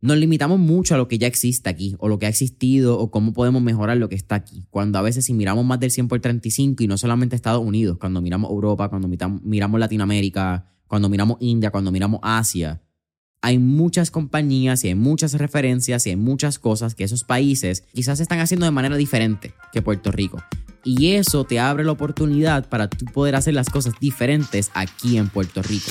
nos limitamos mucho a lo que ya existe aquí, o lo que ha existido, o cómo podemos mejorar lo que está aquí. Cuando a veces si miramos más del 100 por 35, y no solamente Estados Unidos, cuando miramos Europa, cuando miramos Latinoamérica, cuando miramos India, cuando miramos Asia, hay muchas compañías y hay muchas referencias y hay muchas cosas que esos países quizás están haciendo de manera diferente que Puerto Rico. Y eso te abre la oportunidad para tú poder hacer las cosas diferentes aquí en Puerto Rico.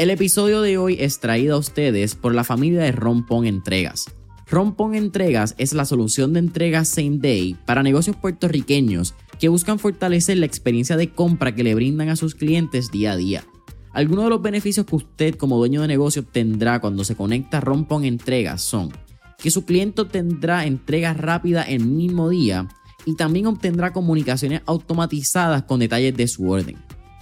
El episodio de hoy es traído a ustedes por la familia de Rompón Entregas. Rompón Entregas es la solución de entregas same day para negocios puertorriqueños que buscan fortalecer la experiencia de compra que le brindan a sus clientes día a día. Algunos de los beneficios que usted como dueño de negocio tendrá cuando se conecta a Rompón Entregas son que su cliente tendrá entregas rápidas el mismo día y también obtendrá comunicaciones automatizadas con detalles de su orden.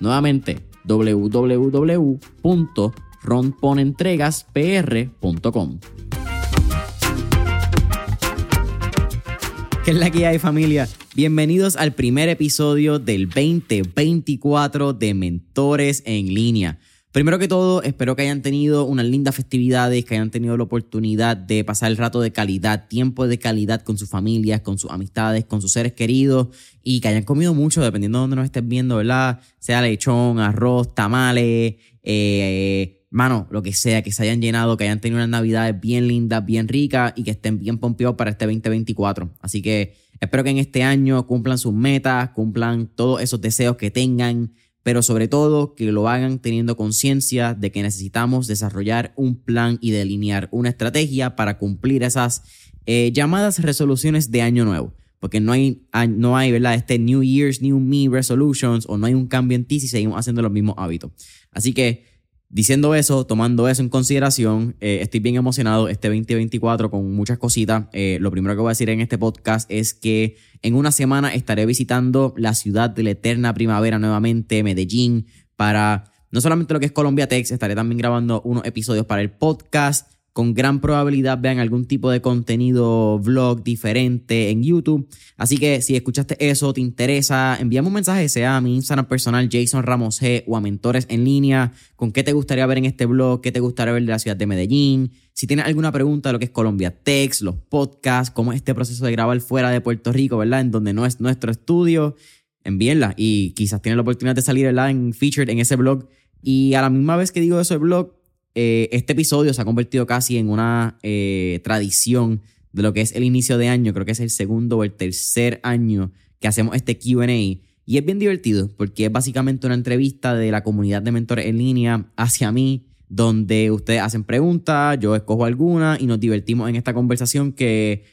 Nuevamente, www.romponentregaspr.com. ¿Qué es la que hay familia? Bienvenidos al primer episodio del 2024 de Mentores en línea. Primero que todo, espero que hayan tenido unas lindas festividades, que hayan tenido la oportunidad de pasar el rato de calidad, tiempo de calidad con sus familias, con sus amistades, con sus seres queridos y que hayan comido mucho, dependiendo de dónde nos estés viendo, ¿verdad? Sea lechón, arroz, tamales, eh, mano, lo que sea, que se hayan llenado, que hayan tenido unas navidades bien lindas, bien ricas y que estén bien pompeados para este 2024. Así que espero que en este año cumplan sus metas, cumplan todos esos deseos que tengan pero sobre todo que lo hagan teniendo conciencia de que necesitamos desarrollar un plan y delinear una estrategia para cumplir esas eh, llamadas resoluciones de año nuevo. Porque no hay, no hay, ¿verdad? Este New Year's, New Me resolutions o no hay un cambio en ti si seguimos haciendo los mismos hábitos. Así que Diciendo eso, tomando eso en consideración, eh, estoy bien emocionado este 2024 con muchas cositas. Eh, lo primero que voy a decir en este podcast es que en una semana estaré visitando la ciudad de la eterna primavera nuevamente, Medellín, para no solamente lo que es Colombia Tex, estaré también grabando unos episodios para el podcast con gran probabilidad vean algún tipo de contenido vlog diferente en YouTube. Así que si escuchaste eso, te interesa, envíame un mensaje, sea a mi Instagram personal Jason Ramos G o a Mentores en línea, con qué te gustaría ver en este blog, qué te gustaría ver de la ciudad de Medellín. Si tienes alguna pregunta de lo que es Colombia Tex, los podcasts, cómo es este proceso de grabar fuera de Puerto Rico, ¿verdad? En donde no es nuestro estudio, envíenla y quizás tienes la oportunidad de salir, ¿verdad? En featured en ese blog. Y a la misma vez que digo eso, el blog, eh, este episodio se ha convertido casi en una eh, tradición de lo que es el inicio de año. Creo que es el segundo o el tercer año que hacemos este QA. Y es bien divertido porque es básicamente una entrevista de la comunidad de mentores en línea hacia mí, donde ustedes hacen preguntas, yo escojo alguna y nos divertimos en esta conversación que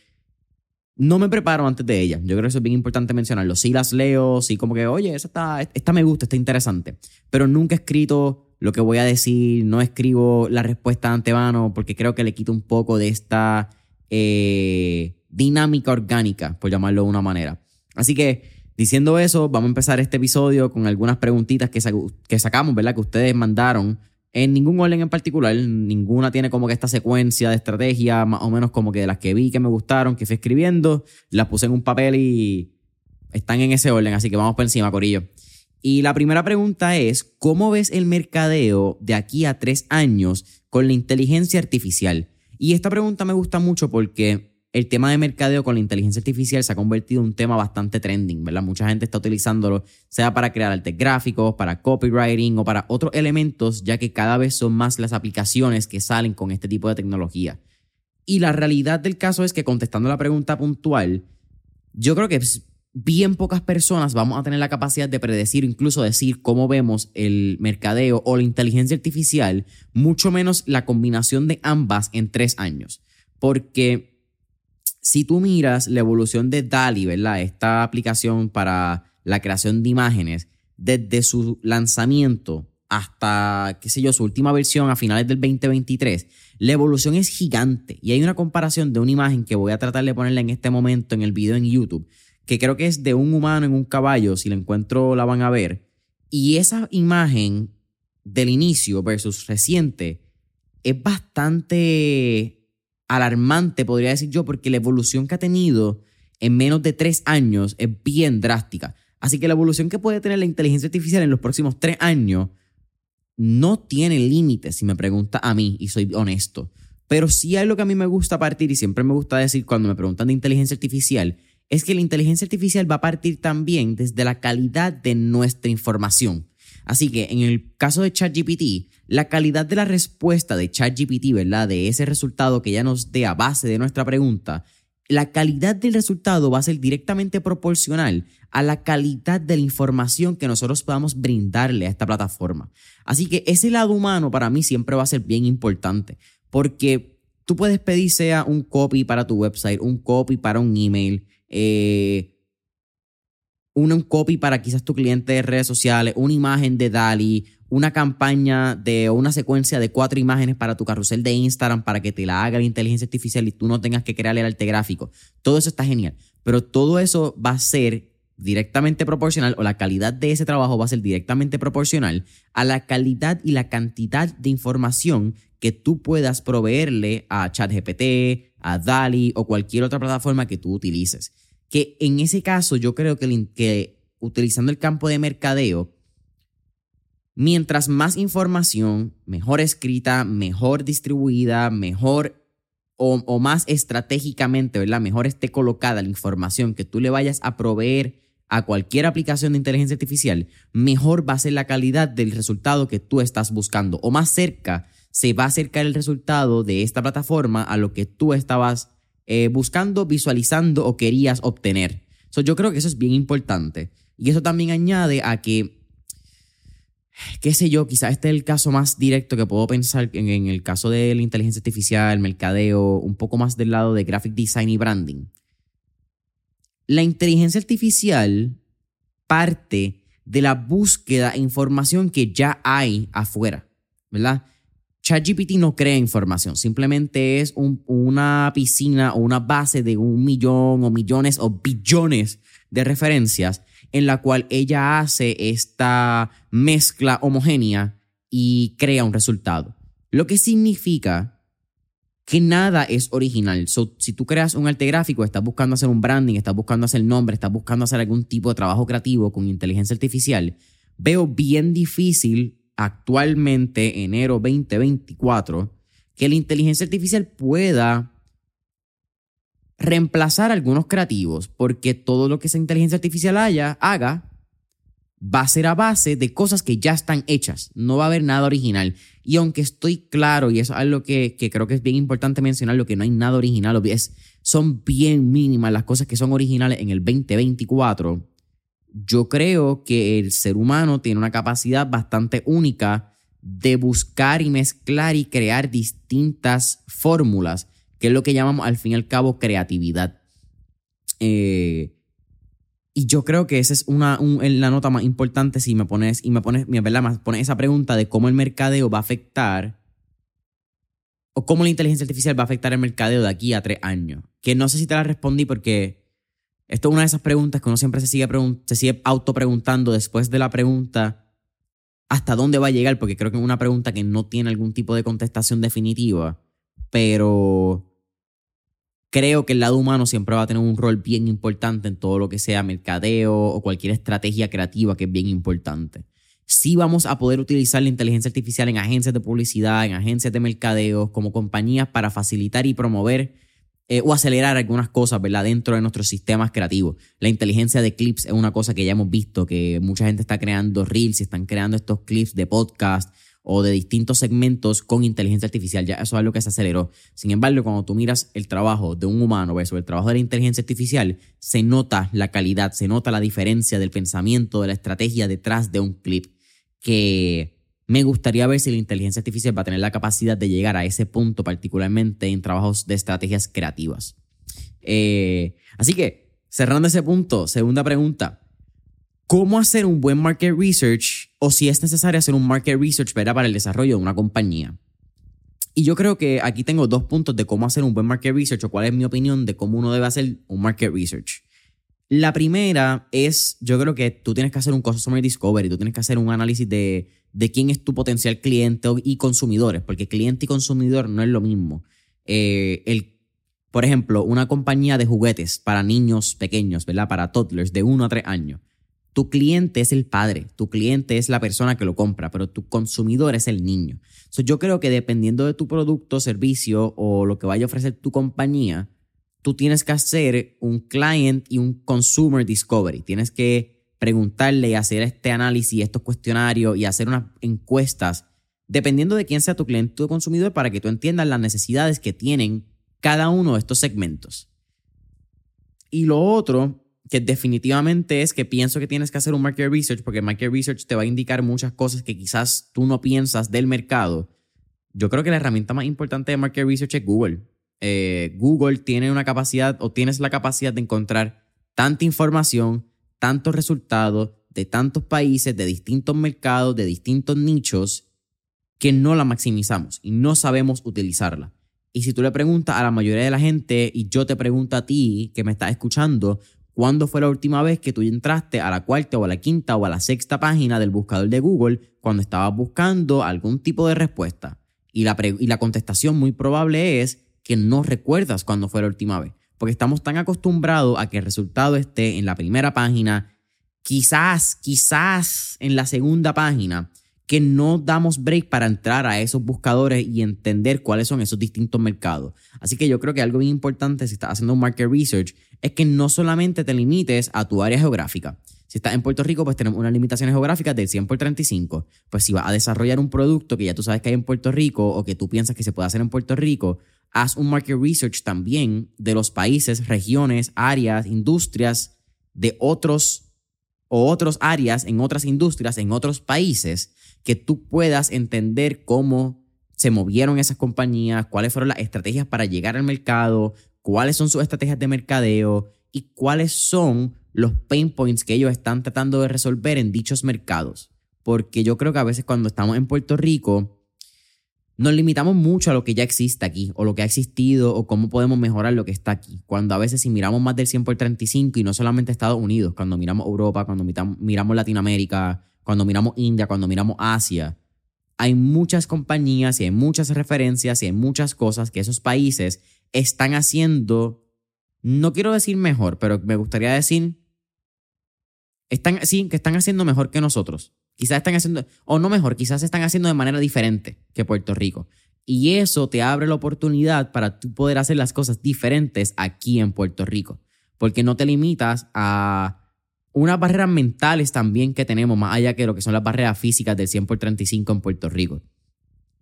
no me preparo antes de ella. Yo creo que eso es bien importante mencionarlo. Sí las leo, sí como que, oye, esta, está, esta me gusta, está interesante. Pero nunca he escrito lo que voy a decir, no escribo la respuesta de antemano porque creo que le quito un poco de esta eh, dinámica orgánica, por llamarlo de una manera. Así que, diciendo eso, vamos a empezar este episodio con algunas preguntitas que, que sacamos, ¿verdad? Que ustedes mandaron en ningún orden en particular, ninguna tiene como que esta secuencia de estrategia, más o menos como que de las que vi que me gustaron, que fui escribiendo, las puse en un papel y están en ese orden, así que vamos por encima, Corillo. Y la primera pregunta es, ¿cómo ves el mercadeo de aquí a tres años con la inteligencia artificial? Y esta pregunta me gusta mucho porque el tema de mercadeo con la inteligencia artificial se ha convertido en un tema bastante trending, ¿verdad? Mucha gente está utilizándolo, sea para crear artes gráficos, para copywriting o para otros elementos, ya que cada vez son más las aplicaciones que salen con este tipo de tecnología. Y la realidad del caso es que contestando la pregunta puntual, yo creo que bien pocas personas vamos a tener la capacidad de predecir, incluso decir cómo vemos el mercadeo o la inteligencia artificial, mucho menos la combinación de ambas en tres años. Porque si tú miras la evolución de DALI, ¿verdad? Esta aplicación para la creación de imágenes, desde su lanzamiento hasta, qué sé yo, su última versión a finales del 2023, la evolución es gigante. Y hay una comparación de una imagen que voy a tratar de ponerla en este momento en el video en YouTube, que creo que es de un humano en un caballo, si la encuentro la van a ver. Y esa imagen del inicio versus reciente es bastante alarmante, podría decir yo, porque la evolución que ha tenido en menos de tres años es bien drástica. Así que la evolución que puede tener la inteligencia artificial en los próximos tres años no tiene límites, si me pregunta a mí, y soy honesto. Pero sí hay lo que a mí me gusta partir, y siempre me gusta decir cuando me preguntan de inteligencia artificial, es que la inteligencia artificial va a partir también desde la calidad de nuestra información. Así que en el caso de ChatGPT, la calidad de la respuesta de ChatGPT, ¿verdad? De ese resultado que ya nos dé a base de nuestra pregunta, la calidad del resultado va a ser directamente proporcional a la calidad de la información que nosotros podamos brindarle a esta plataforma. Así que ese lado humano para mí siempre va a ser bien importante, porque tú puedes pedir sea un copy para tu website, un copy para un email, eh, un, copy para quizás tu cliente de redes sociales, una imagen de DALI, una campaña de una secuencia de cuatro imágenes para tu carrusel de Instagram para que te la haga la inteligencia artificial y tú no tengas que crear el arte gráfico. Todo eso está genial, pero todo eso va a ser directamente proporcional o la calidad de ese trabajo va a ser directamente proporcional a la calidad y la cantidad de información que tú puedas proveerle a ChatGPT, a DALI o cualquier otra plataforma que tú utilices. Que en ese caso yo creo que, utilizando el campo de mercadeo, mientras más información, mejor escrita, mejor distribuida, mejor o, o, más estratégicamente, ¿verdad? Mejor esté colocada la información que tú le vayas a proveer a cualquier aplicación de inteligencia artificial, mejor va a ser la calidad del resultado que tú estás buscando o más cerca se va a acercar el resultado de esta plataforma a lo que tú estabas eh, buscando, visualizando o querías obtener. yo creo que eso es bien importante. Y eso también añade a que, qué sé yo, quizás este es el caso más directo que puedo pensar en, en el caso de la inteligencia artificial, mercadeo, un poco más del lado de graphic design y branding. La inteligencia artificial parte de la búsqueda e información que ya hay afuera, ¿verdad? ChatGPT no crea información, simplemente es una piscina o una base de un millón o millones o billones de referencias en la cual ella hace esta mezcla homogénea y crea un resultado. Lo que significa que nada es original. si tú creas un arte gráfico, estás buscando hacer un branding, estás buscando hacer nombre, estás buscando hacer algún tipo de trabajo creativo con inteligencia artificial, veo bien difícil actualmente, enero 2024, que la inteligencia artificial pueda reemplazar algunos creativos, porque todo lo que esa inteligencia artificial haya, haga va a ser a base de cosas que ya están hechas, no va a haber nada original. Y aunque estoy claro, y eso es algo que, que creo que es bien importante mencionar, lo que no hay nada original, es, son bien mínimas las cosas que son originales en el 2024, yo creo que el ser humano tiene una capacidad bastante única de buscar y mezclar y crear distintas fórmulas, que es lo que llamamos al fin y al cabo creatividad. Eh, y yo creo que esa es una, la nota más importante si me pones, y me pones, me pones esa pregunta de cómo el mercadeo va a afectar, o cómo la inteligencia artificial va a afectar el mercadeo de aquí a tres años. Que no sé si te la respondí porque esto es una de esas preguntas que uno siempre se sigue, se sigue auto-preguntando después de la pregunta hasta dónde va a llegar, porque creo que es una pregunta que no tiene algún tipo de contestación definitiva, pero creo que el lado humano siempre va a tener un rol bien importante en todo lo que sea mercadeo o cualquier estrategia creativa que es bien importante. Sí vamos a poder utilizar la inteligencia artificial en agencias de publicidad, en agencias de mercadeo, como compañías para facilitar y promover eh, o acelerar algunas cosas, ¿verdad? Dentro de nuestros sistemas creativos. La inteligencia de clips es una cosa que ya hemos visto, que mucha gente está creando reels y están creando estos clips de podcast o de distintos segmentos con inteligencia artificial. Ya eso es algo que se aceleró. Sin embargo, cuando tú miras el trabajo de un humano versus el trabajo de la inteligencia artificial, se nota la calidad, se nota la diferencia del pensamiento, de la estrategia detrás de un clip que me gustaría ver si la inteligencia artificial va a tener la capacidad de llegar a ese punto, particularmente en trabajos de estrategias creativas. Eh, así que, cerrando ese punto, segunda pregunta cómo hacer un buen market research o si es necesario hacer un market research para el desarrollo de una compañía. Y yo creo que aquí tengo dos puntos de cómo hacer un buen market research o cuál es mi opinión de cómo uno debe hacer un market research. La primera es, yo creo que tú tienes que hacer un customer discovery, tú tienes que hacer un análisis de, de quién es tu potencial cliente y consumidores, porque cliente y consumidor no es lo mismo. Eh, el, por ejemplo, una compañía de juguetes para niños pequeños, ¿verdad? Para toddlers de 1 a 3 años tu cliente es el padre, tu cliente es la persona que lo compra, pero tu consumidor es el niño. yo creo que dependiendo de tu producto, servicio o lo que vaya a ofrecer tu compañía, tú tienes que hacer un client y un consumer discovery. Tienes que preguntarle y hacer este análisis, estos cuestionarios y hacer unas encuestas, dependiendo de quién sea tu cliente o consumidor, para que tú entiendas las necesidades que tienen cada uno de estos segmentos. Y lo otro que definitivamente es que pienso que tienes que hacer un market research porque market research te va a indicar muchas cosas que quizás tú no piensas del mercado. Yo creo que la herramienta más importante de market research es Google. Eh, Google tiene una capacidad o tienes la capacidad de encontrar tanta información, tantos resultados de tantos países, de distintos mercados, de distintos nichos, que no la maximizamos y no sabemos utilizarla. Y si tú le preguntas a la mayoría de la gente y yo te pregunto a ti que me estás escuchando, ¿Cuándo fue la última vez que tú entraste a la cuarta o a la quinta o a la sexta página del buscador de Google cuando estabas buscando algún tipo de respuesta? Y la, y la contestación muy probable es que no recuerdas cuándo fue la última vez, porque estamos tan acostumbrados a que el resultado esté en la primera página, quizás, quizás en la segunda página, que no damos break para entrar a esos buscadores y entender cuáles son esos distintos mercados. Así que yo creo que algo bien importante si estás haciendo un market research es que no solamente te limites a tu área geográfica. Si estás en Puerto Rico, pues tenemos unas limitaciones geográficas del 100 por 35. Pues si vas a desarrollar un producto que ya tú sabes que hay en Puerto Rico o que tú piensas que se puede hacer en Puerto Rico, haz un market research también de los países, regiones, áreas, industrias de otros o otras áreas en otras industrias, en otros países, que tú puedas entender cómo se movieron esas compañías, cuáles fueron las estrategias para llegar al mercado, cuáles son sus estrategias de mercadeo y cuáles son los pain points que ellos están tratando de resolver en dichos mercados. Porque yo creo que a veces cuando estamos en Puerto Rico, nos limitamos mucho a lo que ya existe aquí, o lo que ha existido, o cómo podemos mejorar lo que está aquí. Cuando a veces si miramos más del 100 por 35 y no solamente Estados Unidos, cuando miramos Europa, cuando miramos Latinoamérica, cuando miramos India, cuando miramos Asia, hay muchas compañías y hay muchas referencias y hay muchas cosas que esos países están haciendo, no quiero decir mejor, pero me gustaría decir, están, sí, que están haciendo mejor que nosotros. Quizás están haciendo, o no mejor, quizás están haciendo de manera diferente que Puerto Rico. Y eso te abre la oportunidad para tú poder hacer las cosas diferentes aquí en Puerto Rico. Porque no te limitas a unas barreras mentales también que tenemos, más allá que lo que son las barreras físicas del 100 por 35 en Puerto Rico.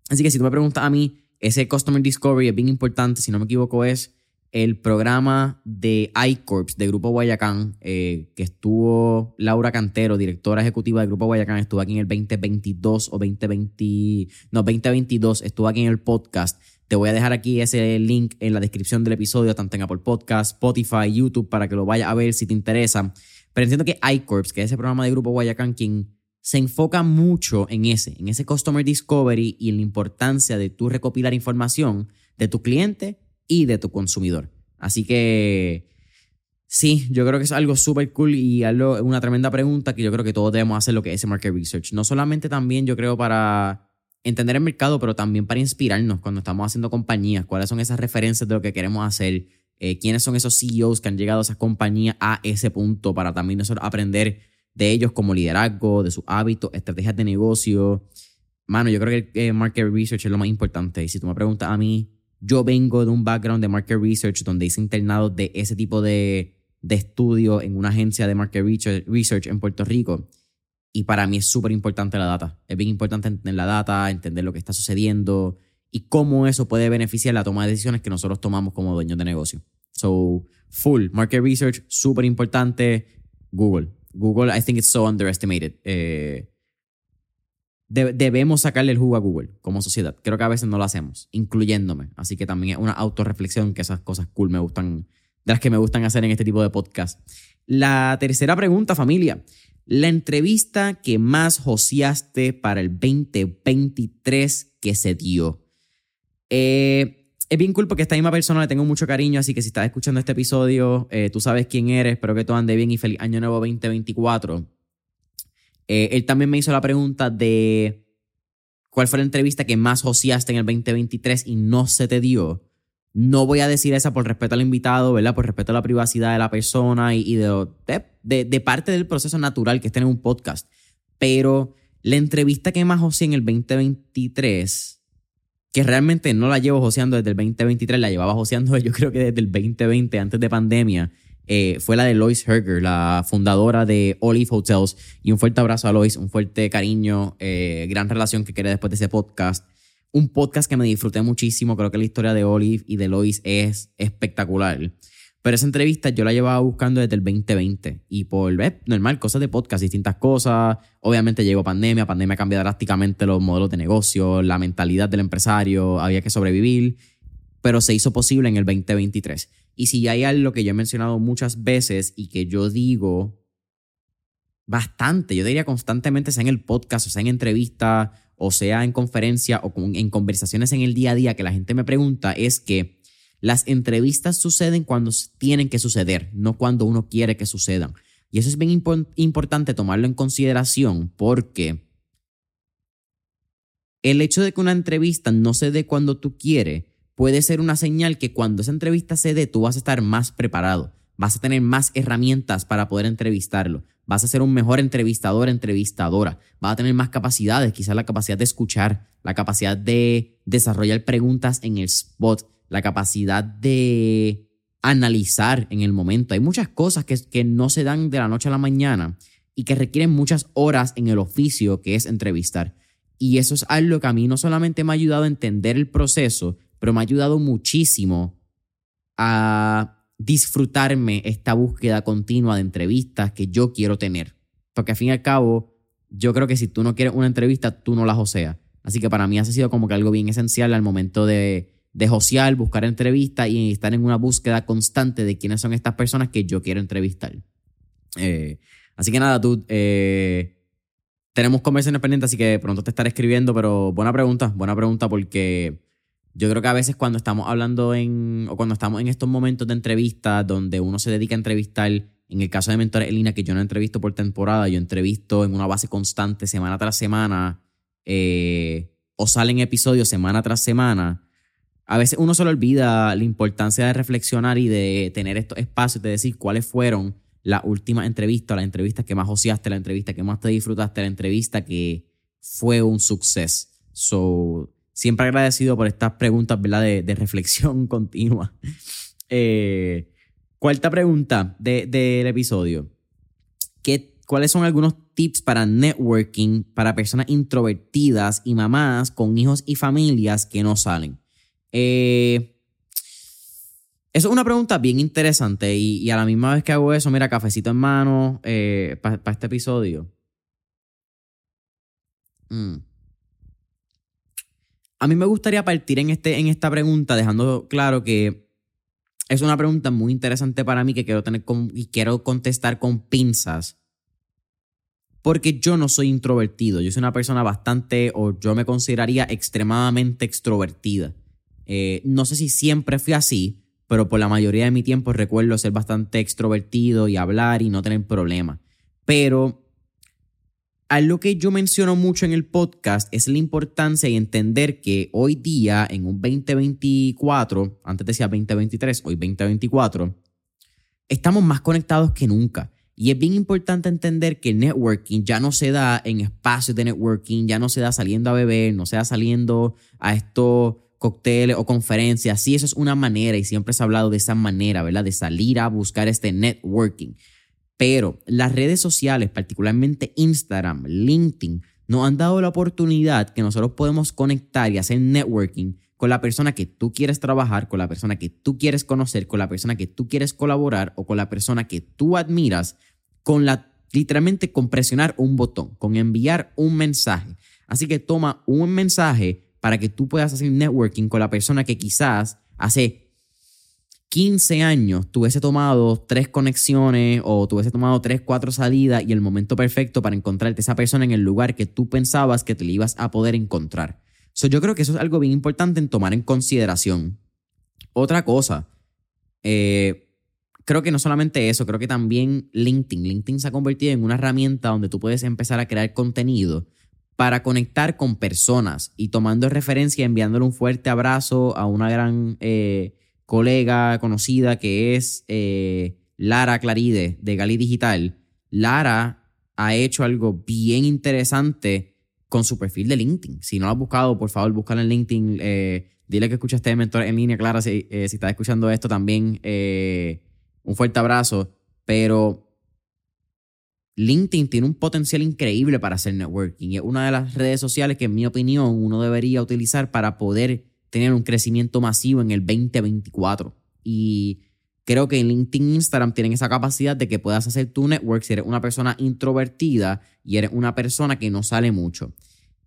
Así que si tú me preguntas a mí, ese Customer Discovery es bien importante, si no me equivoco, es el programa de iCorps de Grupo Guayacán, eh, que estuvo Laura Cantero, directora ejecutiva de Grupo Guayacán, estuvo aquí en el 2022 o 2020, no, 2022, estuvo aquí en el podcast. Te voy a dejar aquí ese link en la descripción del episodio, tanto en Apple Podcast, Spotify, YouTube, para que lo vayas a ver si te interesa. Pero entiendo que iCorps, que es ese programa de Grupo Guayacán, quien se enfoca mucho en ese, en ese Customer Discovery y en la importancia de tú recopilar información de tu cliente y de tu consumidor. Así que sí, yo creo que es algo súper cool y algo, una tremenda pregunta que yo creo que todos debemos hacer lo que es ese market research. No solamente también yo creo para entender el mercado, pero también para inspirarnos cuando estamos haciendo compañías, cuáles son esas referencias de lo que queremos hacer, eh, quiénes son esos CEOs que han llegado a esas compañías a ese punto para también nosotros aprender de ellos como liderazgo, de sus hábitos, estrategias de negocio. Mano, yo creo que el market research es lo más importante. Y si tú me preguntas a mí, Yo vengo de un background de market research donde hice internado de ese tipo de, de estudio en una agencia de market research en Puerto Rico. Y para mí es súper importante la data. Es bien importante entender la data, entender lo que está sucediendo y cómo eso puede beneficiar la toma de decisiones que nosotros tomamos como dueños de negocio. So, full market research, súper importante. Google. Google, I think it's so underestimated. Eh, debemos sacarle el jugo a Google como sociedad. Creo que a veces no lo hacemos, incluyéndome. Así que también es una autorreflexión que esas cosas cool me gustan, de las que me gustan hacer en este tipo de podcast. La tercera pregunta, familia. La entrevista que más joseaste para el 2023 que se dio. Eh, es bien cool porque esta misma persona le tengo mucho cariño, así que si estás escuchando este episodio, eh, tú sabes quién eres, espero que todo ande bien y feliz año nuevo 2024. Eh, él también me hizo la pregunta de cuál fue la entrevista que más joseaste en el 2023 y no se te dio. No voy a decir esa por respeto al invitado, ¿verdad? Por respeto a la privacidad de la persona y, de, parte del proceso natural que es tener un podcast. Pero la entrevista que más joseé en el 2023, que realmente no la llevo joseando desde el 2023, la llevaba joseando yo creo que desde el 2020, antes de pandemia, eh, fue la de Lois Herger, la fundadora de Olive Hotels. Y un fuerte abrazo a Lois, un fuerte cariño, eh, gran relación que quiere después de ese podcast un podcast que me disfruté muchísimo. Creo que la historia de Olive y de Lois es espectacular. Pero esa entrevista yo la llevaba buscando desde el 2020 y por ver, normal, cosas de podcast, distintas cosas. Obviamente llegó pandemia, pandemia cambia drásticamente los modelos de negocio, la mentalidad del empresario, había que sobrevivir, pero se hizo posible en el 2023. Y si hay algo que yo he mencionado muchas veces y que yo digo bastante, yo diría constantemente, sea en el podcast, o sea en entrevistas, o sea en conferencia o en conversaciones en el día a día que la gente me pregunta es que las entrevistas suceden cuando tienen que suceder, no cuando uno quiere que sucedan. Y eso es bien importante tomarlo en consideración porque el hecho de que una entrevista no se dé cuando tú quieres puede ser una señal que cuando esa entrevista se dé tú vas a estar más preparado, vas a tener más herramientas para poder entrevistarlo, vas a ser un mejor entrevistador, entrevistadora, vas a tener más capacidades, quizás la capacidad de escuchar, la capacidad de desarrollar preguntas en el spot, la capacidad de analizar en el momento. Hay muchas cosas que, que no se dan de la noche a la mañana y que requieren muchas horas en el oficio que es entrevistar. Y eso es algo que a mí no solamente me ha ayudado a entender el proceso, pero me ha ayudado muchísimo a disfrutarme esta búsqueda continua de entrevistas que yo quiero tener. Porque al fin y al cabo, yo creo que si tú no quieres una entrevista, tú no la joseas. Así que para mí ha sido como que algo bien esencial al momento de, de josear, buscar entrevistas y estar en una búsqueda constante de quiénes son estas personas que yo quiero entrevistar. Eh, así que nada, tú, eh, tenemos conversaciones pendientes, así que pronto te estaré escribiendo, pero buena pregunta, buena pregunta porque yo creo que a veces cuando estamos hablando en, o cuando estamos en estos momentos de entrevista donde uno se dedica a entrevistar, en el caso de Mentores en línea, que yo no entrevisto por temporada, yo entrevisto en una base constante semana tras semana, eh, o salen episodios semana tras semana, a veces uno se le olvida la importancia de reflexionar y de tener estos espacios, de decir cuáles fueron las últimas entrevistas, las entrevistas que más ociaste, la entrevista que más te disfrutaste, la entrevista que fue un suceso. So, siempre agradecido por estas preguntas, ¿verdad? De, reflexión continua. Eh, cuarta pregunta del episodio. ¿Qué, ¿Cuáles son algunos tips para networking para personas introvertidas y mamás con hijos y familias que no salen? Eh, eso es una pregunta bien interesante y, a la misma vez que hago eso, mira, cafecito en mano eh, para este episodio. Mm. A mí me gustaría partir en, este, en esta pregunta dejando claro que es una pregunta muy interesante para mí que quiero tener y quiero contestar con pinzas. Porque yo no soy introvertido, yo soy una persona bastante, o yo me consideraría extremadamente extrovertida. Eh, no sé si siempre fui así, pero por la mayoría de mi tiempo recuerdo ser bastante extrovertido y hablar y no tener problemas. Pero algo que yo menciono mucho en el podcast es la importancia y entender que hoy día, en un 2024, antes decía 2023, hoy 2024, estamos más conectados que nunca. Y es bien importante entender que networking ya no se da en espacios de networking, ya no se da saliendo a beber, no se da saliendo a estos cócteles o conferencias. Sí, eso es una manera y siempre se ha hablado de esa manera, ¿verdad? De salir a buscar este networking. Pero las redes sociales, particularmente Instagram, LinkedIn, nos han dado la oportunidad que nosotros podemos conectar y hacer networking con la persona que tú quieres trabajar, con la persona que tú quieres conocer, con la persona que tú quieres colaborar o con la persona que tú admiras, con la literalmente con presionar un botón, con enviar un mensaje. Así que toma un mensaje para que tú puedas hacer networking con la persona que quizás hace 15 años tuviese tomado tres conexiones o tuviese tomado tres, cuatro salidas y el momento perfecto para encontrarte esa persona en el lugar que tú pensabas que te le ibas a poder encontrar. yo creo que eso es algo bien importante en tomar en consideración. Otra cosa, eh, creo que no solamente eso, creo que también LinkedIn. LinkedIn se ha convertido en una herramienta donde tú puedes empezar a crear contenido para conectar con personas y tomando referencia, enviándole un fuerte abrazo a una gran eh, colega conocida que es eh, Lara Claride de Gali Digital. Lara ha hecho algo bien interesante con su perfil de LinkedIn. Si no lo has buscado, por favor, búscalo en LinkedIn. Eh, dile que escuchaste de Mentor en línea, Clara, si, si estás escuchando esto también. un fuerte abrazo. Pero LinkedIn tiene un potencial increíble para hacer networking es una de las redes sociales que en mi opinión uno debería utilizar para poder tener un crecimiento masivo en el 2024. Y creo que en LinkedIn Instagram tienen esa capacidad de que puedas hacer tu network si eres una persona introvertida y eres una persona que no sale mucho.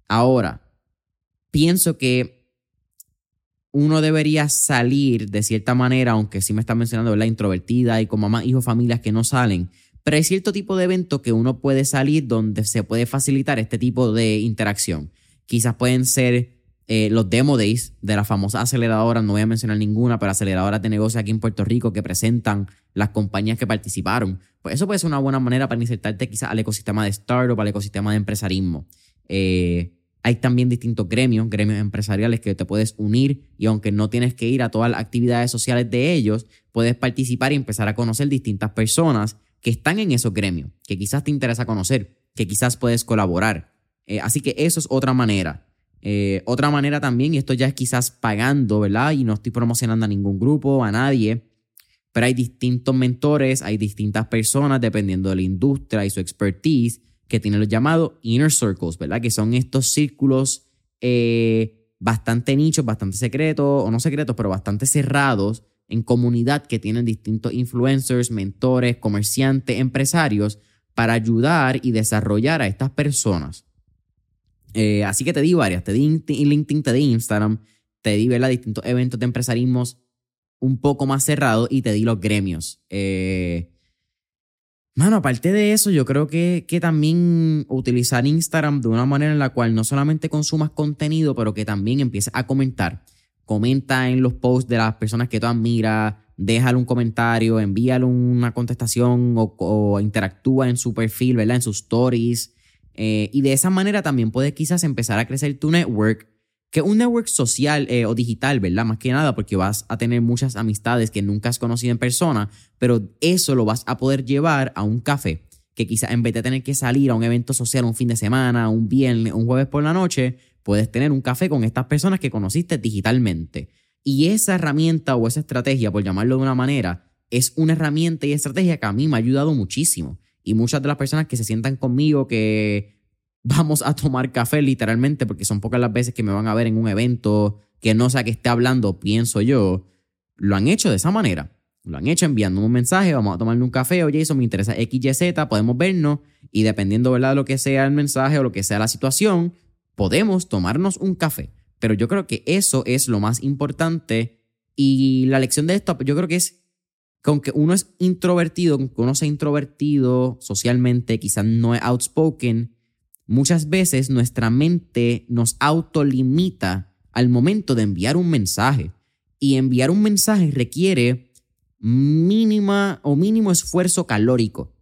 Ahora, pienso que uno debería salir de cierta manera, aunque sí me están mencionando la introvertida y con mamá, hijos, familias que no salen, pero hay cierto tipo de eventos que uno puede salir donde se puede facilitar este tipo de interacción. Quizás pueden ser eh, los demo days de las famosas aceleradoras, no voy a mencionar ninguna, pero aceleradoras de negocio aquí en Puerto Rico que presentan las compañías que participaron. Pues eso puede ser una buena manera para insertarte quizás al ecosistema de startup, al ecosistema de empresarismo. Eh, hay también distintos gremios, gremios empresariales que te puedes unir y aunque no tienes que ir a todas las actividades sociales de ellos, puedes participar y empezar a conocer distintas personas que están en esos gremios, que quizás te interesa conocer, que quizás puedes colaborar. Eh, así que eso es otra manera. Eh, otra manera también, y esto ya es quizás pagando, ¿verdad? Y no estoy promocionando a ningún grupo, a nadie, pero hay distintos mentores, hay distintas personas, dependiendo de la industria y su expertise, que tienen los llamados inner circles, ¿verdad? Que son estos círculos eh, bastante nichos, bastante secretos, o no secretos, pero bastante cerrados, en comunidad que tienen distintos influencers, mentores, comerciantes, empresarios para ayudar y desarrollar a estas personas. Eh, así que te di varias, te di LinkedIn, te di Instagram, te di distintos eventos de empresarismos un poco más cerrados y te di los gremios. Eh, Mano, aparte de eso, yo creo que, que, también utilizar Instagram de una manera en la cual no solamente consumas contenido, pero que también empieces a comentar comenta en los posts de las personas que tú admiras, déjale un comentario, envíale una contestación o, interactúa en su perfil, ¿verdad? En sus stories. Eh, y de esa manera también puedes quizás empezar a crecer tu network, que un network social eh, o digital, ¿verdad? Más que nada porque vas a tener muchas amistades que nunca has conocido en persona, pero eso lo vas a poder llevar a un café, que quizás en vez de tener que salir a un evento social un fin de semana, un viernes, un jueves por la noche, puedes tener un café con estas personas que conociste digitalmente. Y esa herramienta o esa estrategia, por llamarlo de una manera, es una herramienta y estrategia que a mí me ha ayudado muchísimo. Y muchas de las personas que se sientan conmigo, que vamos a tomar café literalmente, porque son pocas las veces que me van a ver en un evento que no sea que esté hablando, pienso yo, lo han hecho de esa manera. Lo han hecho enviando un mensaje, vamos a tomarle un café, oye, eso me interesa XYZ, podemos vernos y dependiendo ¿verdad? de lo que sea el mensaje o lo que sea la situación, podemos tomarnos un café. Pero yo creo que eso es lo más importante y la lección de esto yo creo que es que aunque uno es introvertido, aunque uno sea introvertido socialmente, quizás no es outspoken, muchas veces nuestra mente nos autolimita al momento de enviar un mensaje. Y enviar un mensaje requiere mínima o mínimo esfuerzo calórico.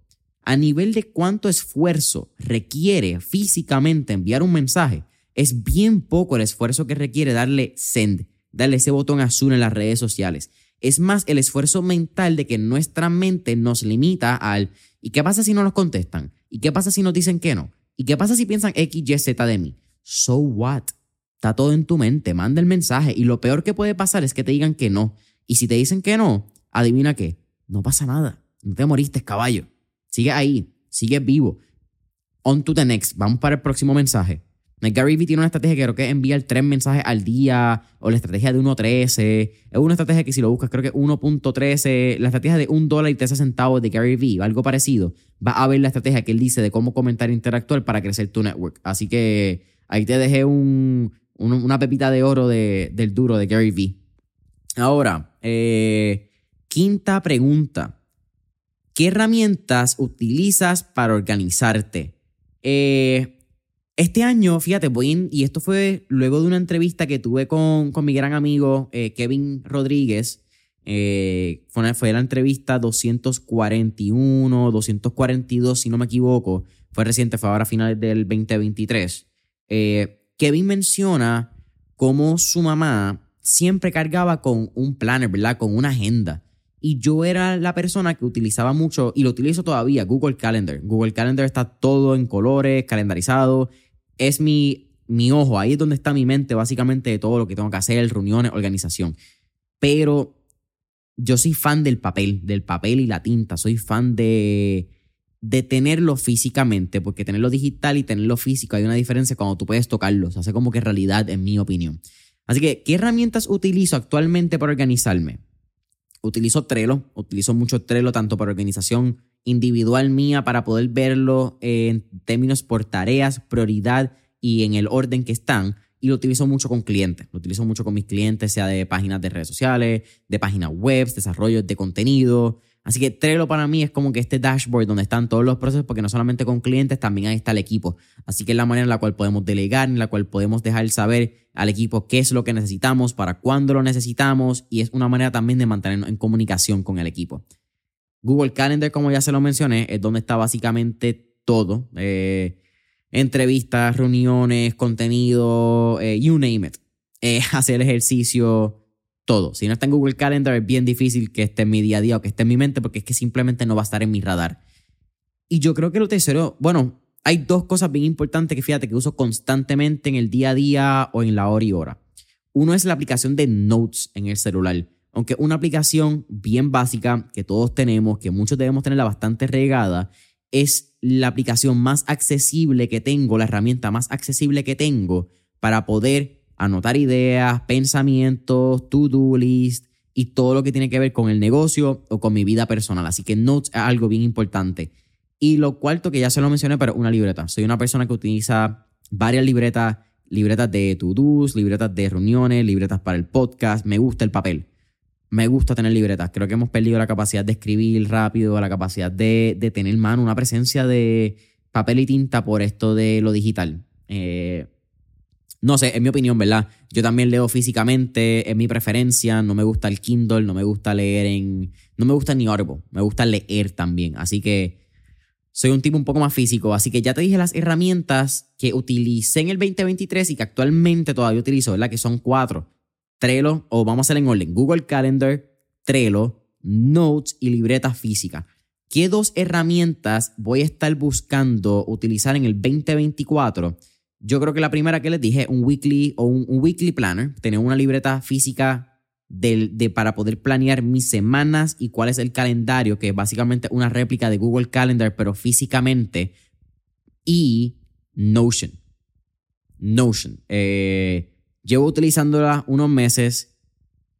A nivel de cuánto esfuerzo requiere físicamente enviar un mensaje, es bien poco el esfuerzo que requiere darle send, darle ese botón azul en las redes sociales. Es más el esfuerzo mental de que nuestra mente nos limita al ¿y qué pasa si no nos contestan? ¿Y qué pasa si nos dicen que no? ¿Y qué pasa si piensan X, Y, Z de mí? So what? Está todo en tu mente. Manda el mensaje. Y lo peor que puede pasar es que te digan que no. Y si te dicen que no, adivina qué. No pasa nada. No te moriste, caballo. Sigue ahí. Sigue vivo. On to the next. Vamos para el próximo mensaje. Gary Vee tiene una estrategia que creo que es enviar tres mensajes al día o la estrategia de 1.13. Es una estrategia que si lo buscas creo que 1.13. La estrategia de un dólar y 13 centavos de Gary Vee, algo parecido. Va a ver la estrategia que él dice de cómo comentar e interactuar para crecer tu network. Así que ahí te dejé un, una pepita de oro del duro de Gary Vee. Ahora, eh, quinta pregunta. ¿Qué herramientas utilizas para organizarte? Eh, este año, fíjate, voy y esto fue luego de una entrevista que tuve con, con mi gran amigo eh, Kevin Rodríguez. Eh, fue, fue, la entrevista 241, 242, si no me equivoco. Fue reciente, fue ahora a finales del 2023. Eh, Kevin menciona cómo su mamá siempre cargaba con un planner, ¿verdad? Con una agenda. Y yo era la persona que utilizaba mucho, y lo utilizo todavía, Google Calendar. Google Calendar está todo en colores, calendarizado es mi, mi ojo, ahí es donde está mi mente básicamente de todo lo que tengo que hacer, reuniones, organización. Pero yo soy fan del papel, del papel y la tinta, soy fan de, de tenerlo físicamente, porque tenerlo digital y tenerlo físico hay una diferencia cuando tú puedes tocarlo, se hace como que realidad en mi opinión. Así que, ¿qué herramientas utilizo actualmente para organizarme? Utilizo Trello, utilizo mucho Trello tanto para organización individual mía para poder verlo en términos por tareas, prioridad y en el orden que están. Y lo utilizo mucho con clientes. Lo utilizo mucho con mis clientes, sea de páginas de redes sociales, de páginas web, desarrollo de contenido. Así que Trello para mí es como que este dashboard donde están todos los procesos, porque no solamente con clientes, también ahí está el equipo. Así que es la manera en la cual podemos delegar, en la cual podemos dejar saber al equipo qué es lo que necesitamos, para cuándo lo necesitamos, y es una manera también de mantenernos en comunicación con el equipo. Google Calendar, como ya se lo mencioné, es donde está básicamente todo. Eh, entrevistas, reuniones, contenido, eh, you name it. Eh, hacer ejercicio, todo. Si no está en Google Calendar es bien difícil que esté en mi día a día o que esté en mi mente porque es que simplemente no va a estar en mi radar. Y yo creo que lo tercero, bueno, hay dos cosas bien importantes que fíjate que uso constantemente en el día a día o en la hora y hora. Uno es la aplicación de Notes en el celular aunque una aplicación bien básica que todos tenemos, que muchos debemos tenerla bastante regada, es la aplicación más accesible que tengo, la herramienta más accesible que tengo para poder anotar ideas, pensamientos, to-do list y todo lo que tiene que ver con el negocio o con mi vida personal. Así que Notes es algo bien importante. Y lo cuarto, que ya se lo mencioné, pero una libreta. Soy una persona que utiliza varias libretas, libretas de to-dos, libretas de reuniones, libretas para el podcast. Me gusta el papel me gusta tener libretas. Creo que hemos perdido la capacidad de escribir rápido, la capacidad de, tener mano, una presencia de papel y tinta por esto de lo digital. Eh, no sé, es mi opinión, ¿verdad? Yo también leo físicamente, es mi preferencia, no me gusta el Kindle, no me gusta leer en... No me gusta ni Audible, me gusta leer también. Así que soy un tipo un poco más físico. Así que ya te dije las herramientas que utilicé en el 2023 y que actualmente todavía utilizo, ¿verdad? Que son cuatro. Trello, o vamos a hacer en orden, Google Calendar, Trello, Notes y libreta física. ¿Qué dos herramientas voy a estar buscando utilizar en el 2024? Yo creo que la primera que les dije, un weekly o un, weekly planner, tener una libreta física de, para poder planear mis semanas y cuál es el calendario, que es básicamente una réplica de Google Calendar, pero físicamente. Y Notion. Notion. Eh, Llevo utilizándola unos meses,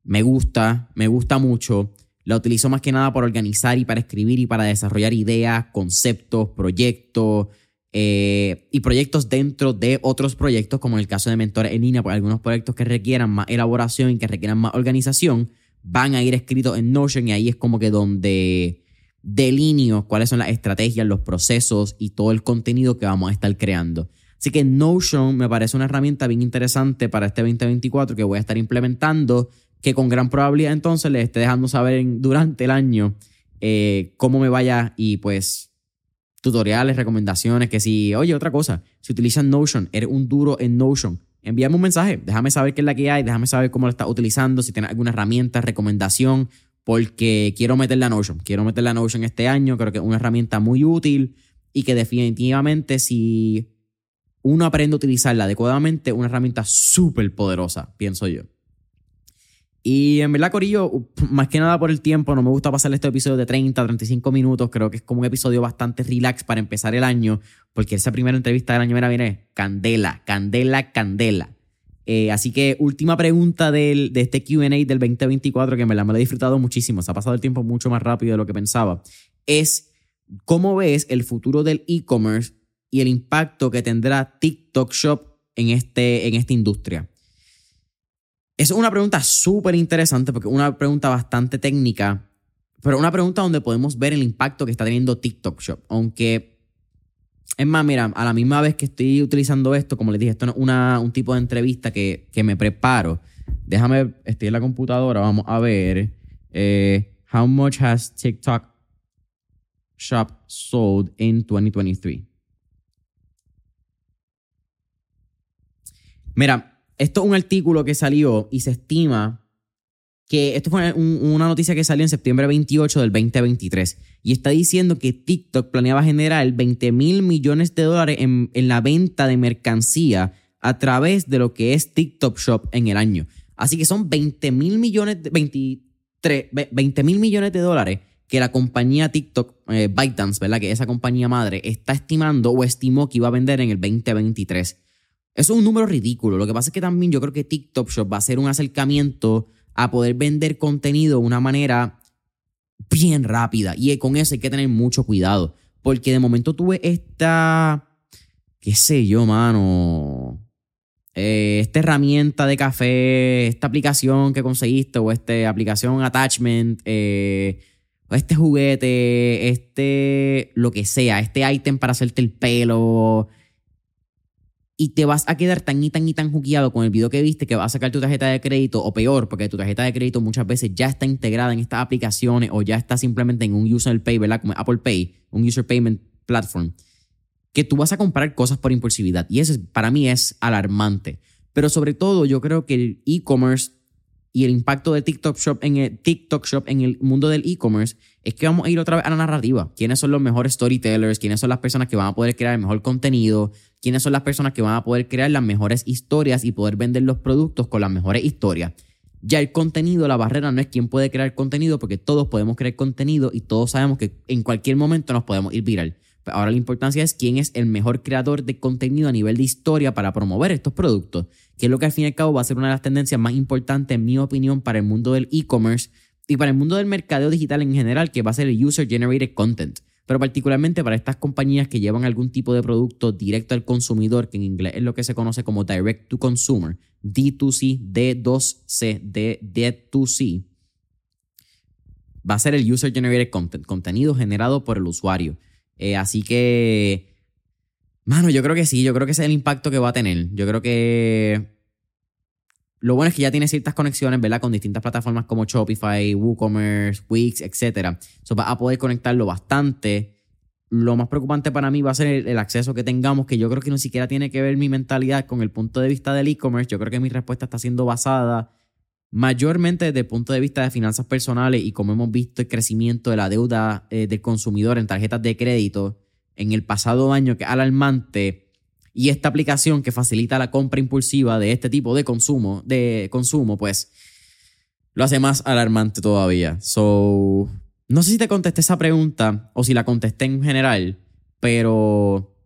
me gusta, me gusta mucho. La utilizo más que nada para organizar y para escribir y para desarrollar ideas, conceptos, proyectos eh, y proyectos dentro de otros proyectos, como en el caso de Mentores en línea, por algunos proyectos que requieran más elaboración y que requieran más organización, van a ir escritos en Notion y ahí es como que donde delineo cuáles son las estrategias, los procesos y todo el contenido que vamos a estar creando. Así que Notion me parece una herramienta bien interesante para este 2024 que voy a estar implementando, que con gran probabilidad entonces les esté dejando saber durante el año eh, cómo me vaya y pues tutoriales, recomendaciones, que si, oye, otra cosa, si utilizan Notion, eres un duro en Notion, envíame un mensaje, déjame saber qué es la que hay, déjame saber cómo lo estás utilizando, si tienes alguna herramienta, recomendación, porque quiero meterla a Notion, quiero meterla a Notion este año, creo que es una herramienta muy útil y que definitivamente si uno aprende a utilizarla adecuadamente, una herramienta súper poderosa, pienso yo. Y en verdad, Corillo, más que nada por el tiempo, no me gusta pasar este episodio de 30, 35 minutos. Creo que es como un episodio bastante relax para empezar el año, porque esa primera entrevista del año mira, viene candela, candela, candela. Eh, así que última pregunta del, de este QA del 2024, que en verdad me lo he disfrutado muchísimo, se ha pasado el tiempo mucho más rápido de lo que pensaba, es cómo ves el futuro del e-commerce y el impacto que tendrá TikTok Shop en, este, en esta industria. Es una pregunta súper interesante porque una pregunta bastante técnica, pero una pregunta donde podemos ver el impacto que está teniendo TikTok Shop. Aunque, es más, mira, a la misma vez que estoy utilizando esto, como les dije, esto es una, un tipo de entrevista que, que, me preparo. Déjame, estoy en la computadora, vamos a ver. Eh, how much has TikTok Shop sold in 2023? Mira, esto es un artículo que salió y se estima que esto fue una noticia que salió en septiembre 28 del 2023 y está diciendo que TikTok planeaba generar 20 mil millones de dólares en, la venta de mercancía a través de lo que es TikTok Shop en el año. Así que son 20 mil millones, de, 23, 20 mil millones de dólares que la compañía TikTok, eh, ByteDance, ¿verdad? Que esa compañía madre está estimando o estimó que iba a vender en el 2023. Eso es un número ridículo. Lo que pasa es que también yo creo que TikTok Shop va a ser un acercamiento a poder vender contenido de una manera bien rápida. Y con eso hay que tener mucho cuidado. Porque de momento tuve esta, qué sé yo, mano, eh, esta herramienta de café, esta aplicación que conseguiste o esta aplicación attachment, eh, o este juguete, este, lo que sea, este ítem para hacerte el pelo, y te vas a quedar tan y tan y tan juqueado con el video que viste que vas a sacar tu tarjeta de crédito o peor, porque tu tarjeta de crédito muchas veces ya está integrada en estas aplicaciones o ya está simplemente en un user pay, ¿verdad? Como Apple Pay, un user payment platform, que tú vas a comprar cosas por impulsividad y eso para mí es alarmante. Pero sobre todo yo creo que el e-commerce y el impacto de TikTok Shop en el TikTok Shop en el mundo del e-commerce es que vamos a ir otra vez a la narrativa. ¿Quiénes son los mejores storytellers? ¿Quiénes son las personas que van a poder crear el mejor contenido? ¿Quiénes son las personas que van a poder crear las mejores historias y poder vender los productos con las mejores historias? Ya el contenido, la barrera no es quién puede crear contenido, porque todos podemos crear contenido y todos sabemos que en cualquier momento nos podemos ir viral. Ahora la importancia es quién es el mejor creador de contenido a nivel de historia para promover estos productos, que es lo que al fin y al cabo va a ser una de las tendencias más importantes, en mi opinión, para el mundo del e-commerce y para el mundo del mercadeo digital en general, que va a ser el User Generated Content. Pero particularmente para estas compañías que llevan algún tipo de producto directo al consumidor, que en inglés es lo que se conoce como Direct to Consumer, D2C, D2C, D, D2C, va a ser el User Generated Content, contenido generado por el usuario. Eh, así que, mano, yo creo que sí, yo creo que ese es el impacto que va a tener. Yo creo que lo bueno es que ya tiene ciertas conexiones, ¿verdad? Con distintas plataformas como Shopify, WooCommerce, Wix, etc. So, va a poder conectarlo bastante. Lo más preocupante para mí va a ser el, acceso que tengamos, que yo creo que ni siquiera tiene que ver mi mentalidad con el punto de vista del e-commerce. Yo creo que mi respuesta está siendo basada mayormente desde el punto de vista de finanzas personales y como hemos visto el crecimiento de la deuda eh, del consumidor en tarjetas de crédito en el pasado año, que es alarmante, y esta aplicación que facilita la compra impulsiva de este tipo de consumo, de consumo, pues lo hace más alarmante todavía. So, no sé si te contesté esa pregunta o si la contesté en general, pero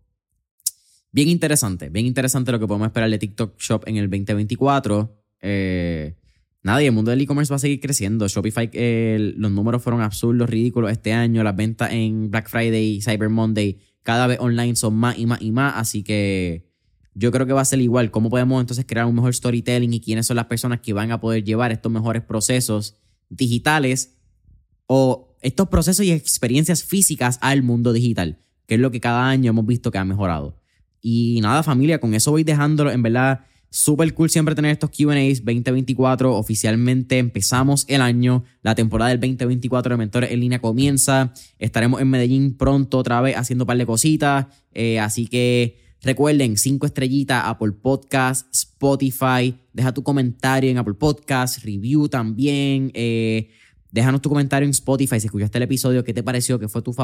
bien interesante, bien interesante lo que podemos esperar de TikTok Shop en el 2024. Eh, nada, y el mundo del e-commerce va a seguir creciendo. Shopify, los números fueron absurdos, ridículos este año. Las ventas en Black Friday Cyber Monday cada vez online son más y más y más. Así que yo creo que va a ser igual. ¿Cómo podemos entonces crear un mejor storytelling y quiénes son las personas que van a poder llevar estos mejores procesos digitales o estos procesos y experiencias físicas al mundo digital? Que es lo que cada año hemos visto que ha mejorado. Y nada, familia, con eso voy dejándolo. En verdad Súper cool siempre tener estos QAs 2024. Oficialmente empezamos el año. La temporada del 2024 de Mentores en Línea comienza. Estaremos en Medellín pronto otra vez haciendo un par de cositas. Eh, así que recuerden, cinco estrellitas, Apple Podcast, Spotify. Deja tu comentario en Apple Podcast, review también. Eh, déjanos tu comentario en Spotify si escuchaste el episodio, qué te pareció, qué fue, tu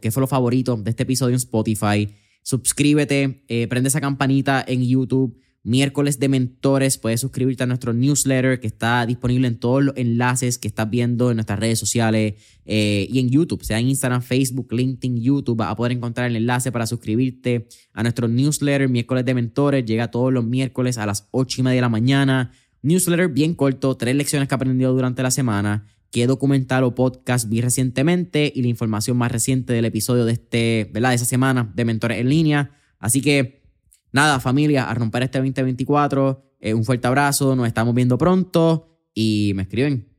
qué fue lo favorito de este episodio en Spotify. Suscríbete, eh, prende esa campanita en YouTube miércoles de mentores. Puedes suscribirte a nuestro newsletter que está disponible en todos los enlaces que estás viendo en nuestras redes sociales eh, y en YouTube, sea en Instagram, Facebook, LinkedIn, YouTube. Vas a poder encontrar el enlace para suscribirte a nuestro newsletter miércoles de mentores. Llega todos los miércoles a las 8 y media de la mañana. Newsletter bien corto, tres lecciones que he aprendido durante la semana qué documental o podcast vi recientemente y la información más reciente del episodio de este, ¿verdad? De esa semana de Mentores en línea. Así que nada, familia, a romper este 2024. Eh, un fuerte abrazo, nos estamos viendo pronto y me escriben.